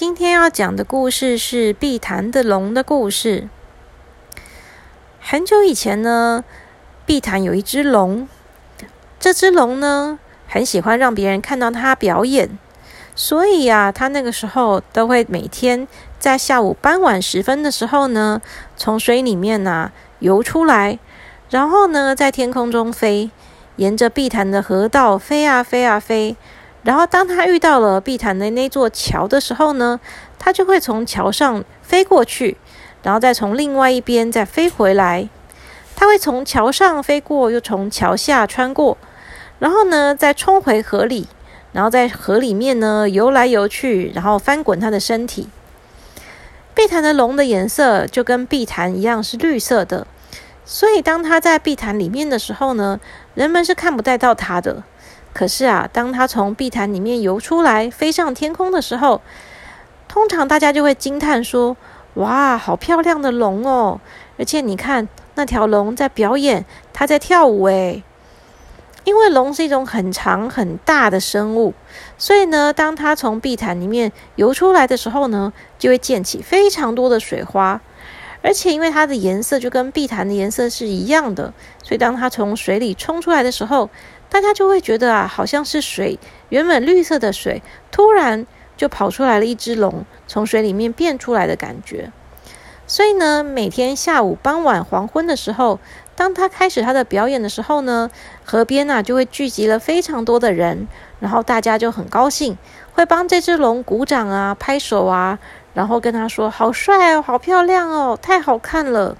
今天要讲的故事是碧潭的龙的故事。很久以前呢，碧潭有一只龙，这只龙呢很喜欢让别人看到它表演，所以呀，它那个时候都会每天在下午傍晚时分的时候呢，从水里面呐游出来，然后呢在天空中飞，沿着碧潭的河道飞啊飞啊飞。然后，当他遇到了碧潭的那座桥的时候呢，他就会从桥上飞过去，然后再从另外一边再飞回来。他会从桥上飞过，又从桥下穿过，然后呢，再冲回河里，然后在河里面呢游来游去，然后翻滚他的身体。碧潭的龙的颜色就跟碧潭一样是绿色的，所以当他在碧潭里面的时候呢，人们是看不到他的。可是啊，当它从碧潭里面游出来，飞上天空的时候，通常大家就会惊叹说：“哇，好漂亮的龙哦！而且你看，那条龙在表演，它在跳舞诶。因为龙是一种很长很大的生物，所以呢，当它从碧潭里面游出来的时候呢，就会溅起非常多的水花。而且因为它的颜色就跟碧潭的颜色是一样的，所以当它从水里冲出来的时候，大家就会觉得啊，好像是水原本绿色的水，突然就跑出来了一只龙，从水里面变出来的感觉。所以呢，每天下午、傍晚、黄昏的时候，当他开始他的表演的时候呢，河边呐就会聚集了非常多的人，然后大家就很高兴，会帮这只龙鼓掌啊、拍手啊，然后跟他说：“好帅哦，好漂亮哦，太好看了。”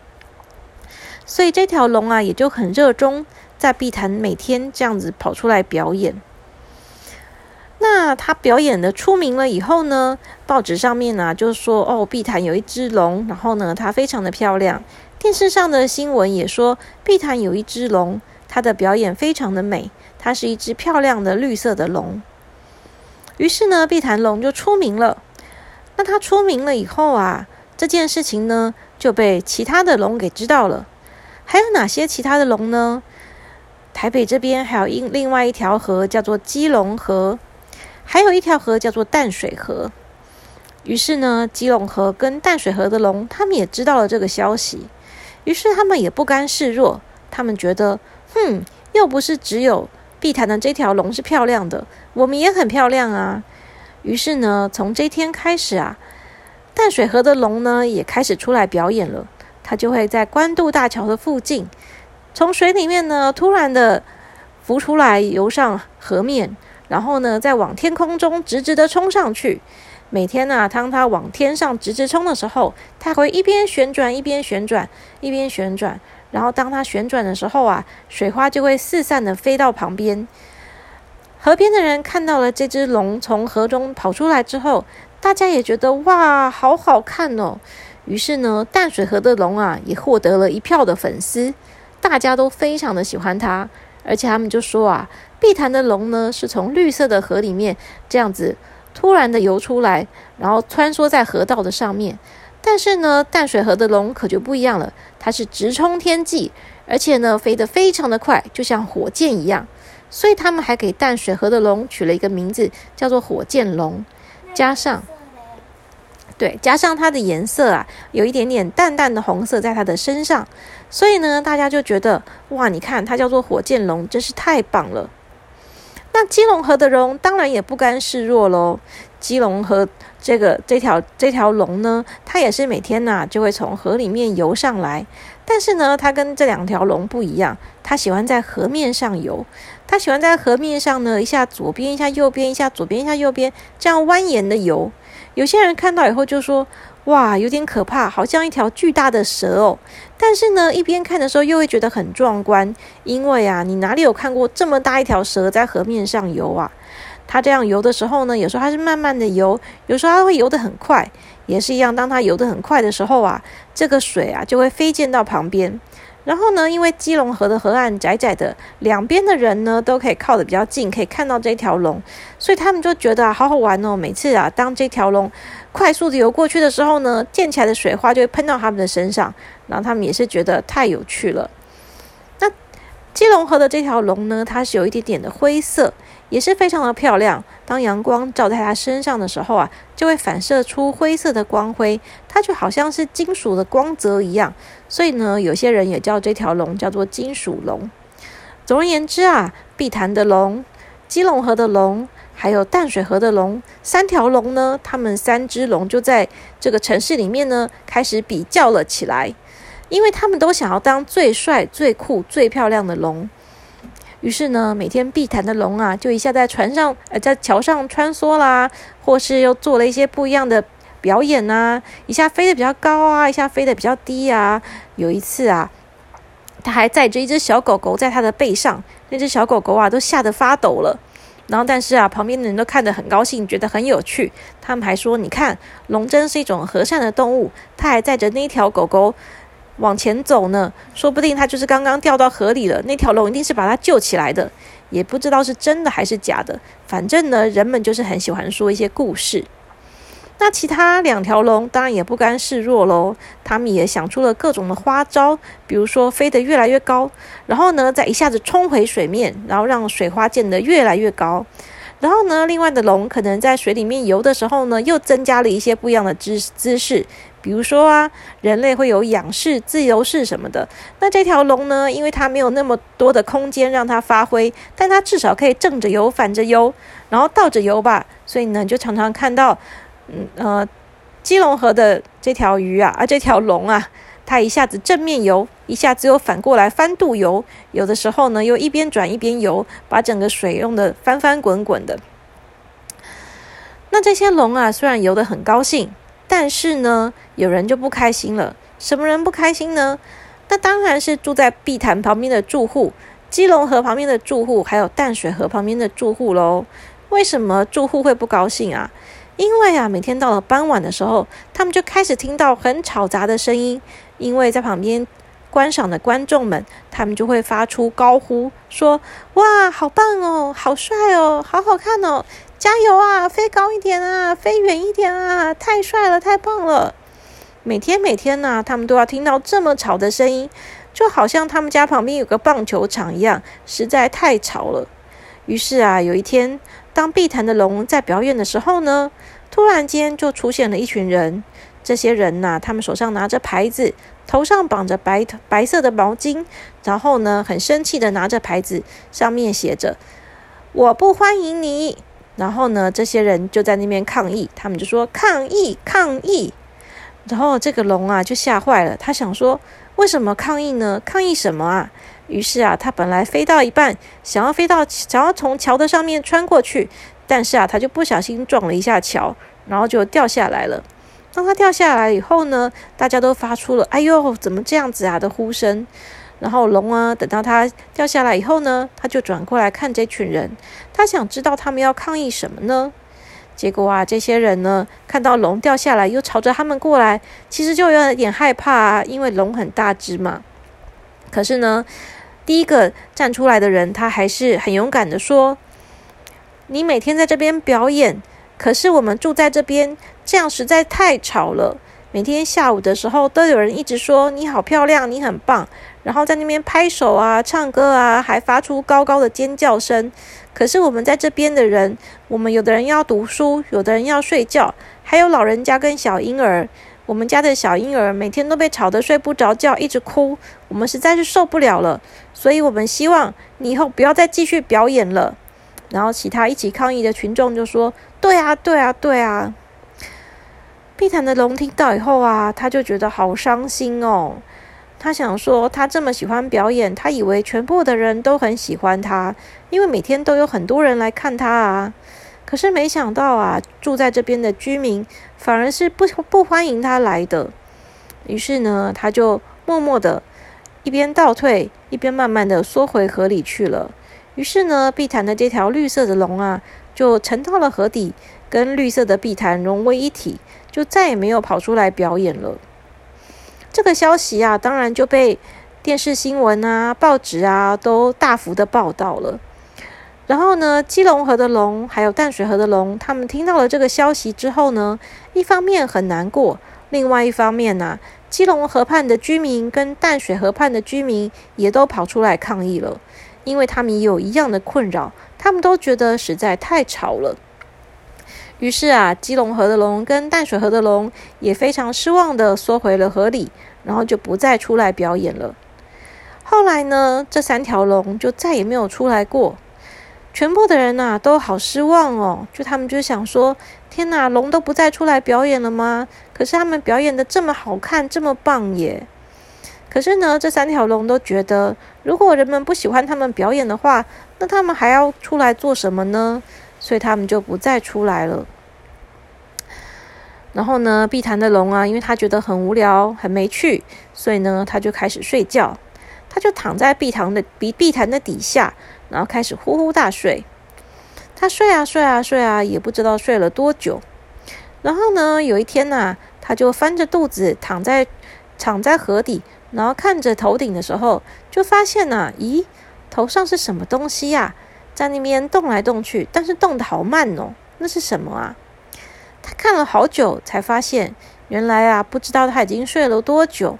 所以这条龙啊，也就很热衷。在碧潭每天这样子跑出来表演，那他表演的出名了以后呢，报纸上面呢就说哦，碧潭有一只龙，然后呢它非常的漂亮。电视上的新闻也说碧潭有一只龙，它的表演非常的美，它是一只漂亮的绿色的龙。于是呢，碧潭龙就出名了。那它出名了以后啊，这件事情呢就被其他的龙给知道了。还有哪些其他的龙呢？台北这边还有一另外一条河叫做基隆河，还有一条河叫做淡水河。于是呢，基隆河跟淡水河的龙，他们也知道了这个消息。于是他们也不甘示弱，他们觉得，哼，又不是只有碧潭的这条龙是漂亮的，我们也很漂亮啊。于是呢，从这天开始啊，淡水河的龙呢也开始出来表演了。它就会在关渡大桥的附近。从水里面呢，突然的浮出来，游上河面，然后呢，再往天空中直直的冲上去。每天呢，当它往天上直直冲的时候，它会一边旋转一边旋转一边旋转。然后当它旋转的时候啊，水花就会四散的飞到旁边。河边的人看到了这只龙从河中跑出来之后，大家也觉得哇，好好看哦。于是呢，淡水河的龙啊，也获得了一票的粉丝。大家都非常的喜欢它，而且他们就说啊，碧潭的龙呢是从绿色的河里面这样子突然的游出来，然后穿梭在河道的上面。但是呢，淡水河的龙可就不一样了，它是直冲天际，而且呢飞得非常的快，就像火箭一样。所以他们还给淡水河的龙取了一个名字，叫做火箭龙，加上。对，加上它的颜色啊，有一点点淡淡的红色在它的身上，所以呢，大家就觉得哇，你看它叫做火箭龙，真是太棒了。那基隆河的龙当然也不甘示弱喽。基隆河这个这条这条龙呢，它也是每天呐就会从河里面游上来，但是呢，它跟这两条龙不一样，它喜欢在河面上游，它喜欢在河面上呢一下左边一下右边一下左边一下右边这样蜿蜒的游。有些人看到以后就说：“哇，有点可怕，好像一条巨大的蛇哦。”但是呢，一边看的时候又会觉得很壮观，因为啊，你哪里有看过这么大一条蛇在河面上游啊？它这样游的时候呢，有时候它是慢慢的游，有时候它会游得很快，也是一样。当它游得很快的时候啊，这个水啊就会飞溅到旁边。然后呢，因为基隆河的河岸窄窄的，两边的人呢都可以靠得比较近，可以看到这条龙，所以他们就觉得，好好玩哦。每次啊，当这条龙快速的游过去的时候呢，溅起来的水花就会喷到他们的身上，然后他们也是觉得太有趣了。那基隆河的这条龙呢，它是有一点点的灰色，也是非常的漂亮。当阳光照在它身上的时候啊，就会反射出灰色的光辉，它就好像是金属的光泽一样。所以呢，有些人也叫这条龙叫做金属龙。总而言之啊，碧潭的龙、基隆河的龙，还有淡水河的龙，三条龙呢，他们三只龙就在这个城市里面呢，开始比较了起来，因为他们都想要当最帅、最酷、最漂亮的龙。于是呢，每天碧潭的龙啊，就一下在船上，呃，在桥上穿梭啦，或是又做了一些不一样的表演呐，一下飞得比较高啊，一下飞得比较低啊。有一次啊，他还载着一只小狗狗在他的背上，那只小狗狗啊，都吓得发抖了。然后，但是啊，旁边的人都看得很高兴，觉得很有趣。他们还说：“你看，龙真是一种和善的动物，它还载着那条狗狗。”往前走呢，说不定他就是刚刚掉到河里了。那条龙一定是把他救起来的，也不知道是真的还是假的。反正呢，人们就是很喜欢说一些故事。那其他两条龙当然也不甘示弱喽，他们也想出了各种的花招，比如说飞得越来越高，然后呢再一下子冲回水面，然后让水花溅得越来越高。然后呢，另外的龙可能在水里面游的时候呢，又增加了一些不一样的姿姿势。比如说啊，人类会有仰视、自由式什么的。那这条龙呢，因为它没有那么多的空间让它发挥，但它至少可以正着游、反着游，然后倒着游吧。所以呢，就常常看到，嗯呃，基隆河的这条鱼啊，啊这条龙啊，它一下子正面游，一下子又反过来翻肚游，有的时候呢又一边转一边游，把整个水用的翻翻滚滚的。那这些龙啊，虽然游得很高兴。但是呢，有人就不开心了。什么人不开心呢？那当然是住在碧潭旁边的住户、基隆河旁边的住户，还有淡水河旁边的住户喽。为什么住户会不高兴啊？因为啊，每天到了傍晚的时候，他们就开始听到很吵杂的声音。因为在旁边观赏的观众们，他们就会发出高呼，说：“哇，好棒哦，好帅哦，好好看哦。”加油啊！飞高一点啊！飞远一点啊！太帅了，太棒了！每天每天呢，他们都要听到这么吵的声音，就好像他们家旁边有个棒球场一样，实在太吵了。于是啊，有一天，当碧潭的龙在表演的时候呢，突然间就出现了一群人。这些人呐，他们手上拿着牌子，头上绑着白白色的毛巾，然后呢，很生气的拿着牌子，上面写着：“我不欢迎你。”然后呢，这些人就在那边抗议，他们就说抗议抗议。然后这个龙啊就吓坏了，他想说为什么抗议呢？抗议什么啊？于是啊，他本来飞到一半，想要飞到想要从桥的上面穿过去，但是啊，他就不小心撞了一下桥，然后就掉下来了。当他掉下来以后呢，大家都发出了“哎呦，怎么这样子啊”的呼声。然后龙啊，等到它掉下来以后呢，他就转过来看这群人，他想知道他们要抗议什么呢？结果啊，这些人呢，看到龙掉下来，又朝着他们过来，其实就有点害怕啊，因为龙很大只嘛。可是呢，第一个站出来的人，他还是很勇敢的说：“你每天在这边表演，可是我们住在这边，这样实在太吵了。每天下午的时候，都有人一直说你好漂亮，你很棒。”然后在那边拍手啊、唱歌啊，还发出高高的尖叫声。可是我们在这边的人，我们有的人要读书，有的人要睡觉，还有老人家跟小婴儿。我们家的小婴儿每天都被吵得睡不着觉，一直哭，我们实在是受不了了。所以我们希望你以后不要再继续表演了。然后其他一起抗议的群众就说：“对啊，对啊，对啊。”碧潭的龙听到以后啊，他就觉得好伤心哦。他想说，他这么喜欢表演，他以为全部的人都很喜欢他，因为每天都有很多人来看他啊。可是没想到啊，住在这边的居民反而是不不欢迎他来的。于是呢，他就默默的一边倒退，一边慢慢的缩回河里去了。于是呢，碧潭的这条绿色的龙啊，就沉到了河底，跟绿色的碧潭融为一体，就再也没有跑出来表演了。这个消息啊，当然就被电视新闻啊、报纸啊都大幅的报道了。然后呢，基隆河的龙还有淡水河的龙，他们听到了这个消息之后呢，一方面很难过，另外一方面呢，基隆河畔的居民跟淡水河畔的居民也都跑出来抗议了，因为他们也有一样的困扰，他们都觉得实在太吵了。于是啊，基隆河的龙跟淡水河的龙也非常失望的缩回了河里，然后就不再出来表演了。后来呢，这三条龙就再也没有出来过。全部的人呐都好失望哦，就他们就想说：天哪，龙都不再出来表演了吗？可是他们表演的这么好看，这么棒耶！可是呢，这三条龙都觉得，如果人们不喜欢他们表演的话，那他们还要出来做什么呢？所以他们就不再出来了。然后呢，碧潭的龙啊，因为他觉得很无聊、很没趣，所以呢，他就开始睡觉。他就躺在碧潭的碧碧潭的底下，然后开始呼呼大睡。他睡啊睡啊睡啊，也不知道睡了多久。然后呢，有一天呐，他就翻着肚子躺在躺在河底，然后看着头顶的时候，就发现呐，咦，头上是什么东西呀？在那边动来动去，但是动得好慢哦。那是什么啊？他看了好久，才发现原来啊，不知道他已经睡了多久。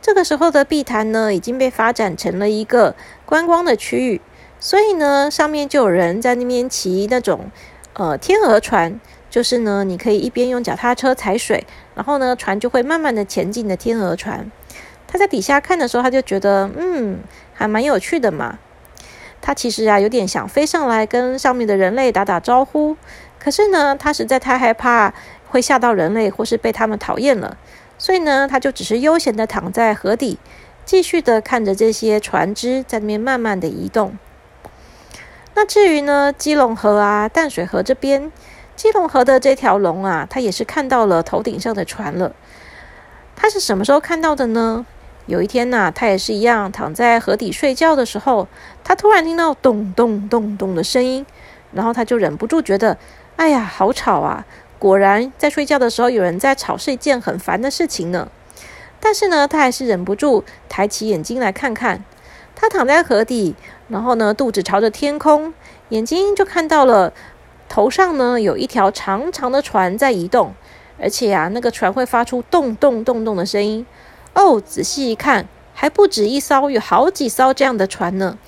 这个时候的碧潭呢，已经被发展成了一个观光的区域，所以呢，上面就有人在那边骑那种呃天鹅船，就是呢，你可以一边用脚踏车踩水，然后呢，船就会慢慢的前进的天鹅船。他在底下看的时候，他就觉得嗯，还蛮有趣的嘛。他其实啊，有点想飞上来跟上面的人类打打招呼，可是呢，他实在太害怕会吓到人类，或是被他们讨厌了，所以呢，他就只是悠闲的躺在河底，继续的看着这些船只在那边慢慢的移动。那至于呢，基隆河啊、淡水河这边，基隆河的这条龙啊，它也是看到了头顶上的船了。它是什么时候看到的呢？有一天呐，他也是一样躺在河底睡觉的时候，他突然听到咚咚咚咚的声音，然后他就忍不住觉得，哎呀，好吵啊！果然在睡觉的时候有人在吵，是一件很烦的事情呢。但是呢，他还是忍不住抬起眼睛来看看。他躺在河底，然后呢，肚子朝着天空，眼睛就看到了头上呢有一条长长的船在移动，而且呀，那个船会发出咚咚咚咚的声音。哦，仔细一看，还不止一艘，有好几艘这样的船呢。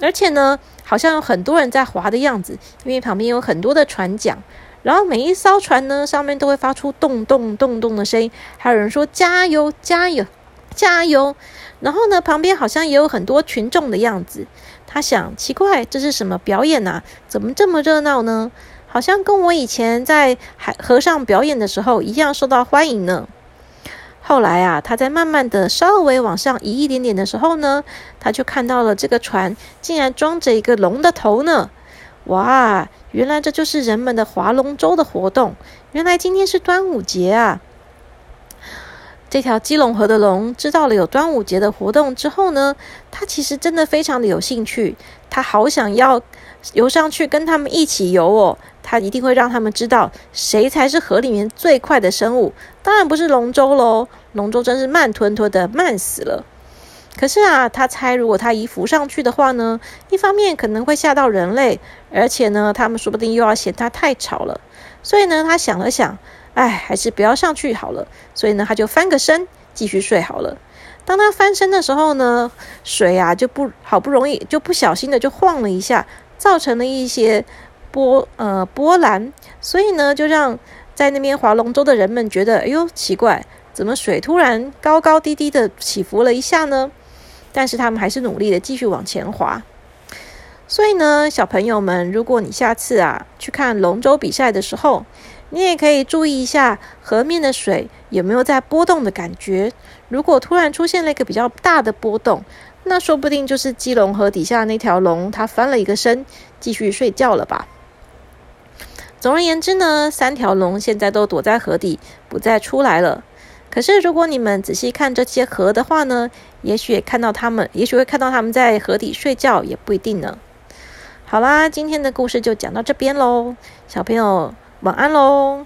而且呢，好像有很多人在划的样子，因为旁边有很多的船桨。然后每一艘船呢，上面都会发出咚咚咚咚的声音，还有人说加油加油加油。然后呢，旁边好像也有很多群众的样子。他想，奇怪，这是什么表演呐？怎么这么热闹呢？好像跟我以前在海河上表演的时候一样受到欢迎呢。后来啊，他在慢慢的稍微往上移一点点的时候呢，他就看到了这个船竟然装着一个龙的头呢！哇，原来这就是人们的划龙舟的活动。原来今天是端午节啊！这条基隆河的龙知道了有端午节的活动之后呢，他其实真的非常的有兴趣，他好想要游上去跟他们一起游哦。他一定会让他们知道谁才是河里面最快的生物，当然不是龙舟喽。龙舟真是慢吞吞的，慢死了。可是啊，他猜如果他一浮上去的话呢，一方面可能会吓到人类，而且呢，他们说不定又要嫌他太吵了。所以呢，他想了想，哎，还是不要上去好了。所以呢，他就翻个身，继续睡好了。当他翻身的时候呢，水啊就不好不容易就不小心的就晃了一下，造成了一些。波呃波澜，所以呢，就让在那边划龙舟的人们觉得，哎呦，奇怪，怎么水突然高高低低的起伏了一下呢？但是他们还是努力的继续往前划。所以呢，小朋友们，如果你下次啊去看龙舟比赛的时候，你也可以注意一下河面的水有没有在波动的感觉。如果突然出现了一个比较大的波动，那说不定就是基隆河底下那条龙它翻了一个身，继续睡觉了吧。总而言之呢，三条龙现在都躲在河底，不再出来了。可是，如果你们仔细看这些河的话呢，也许也看到他们，也许会看到他们在河底睡觉，也不一定呢。好啦，今天的故事就讲到这边喽，小朋友晚安喽。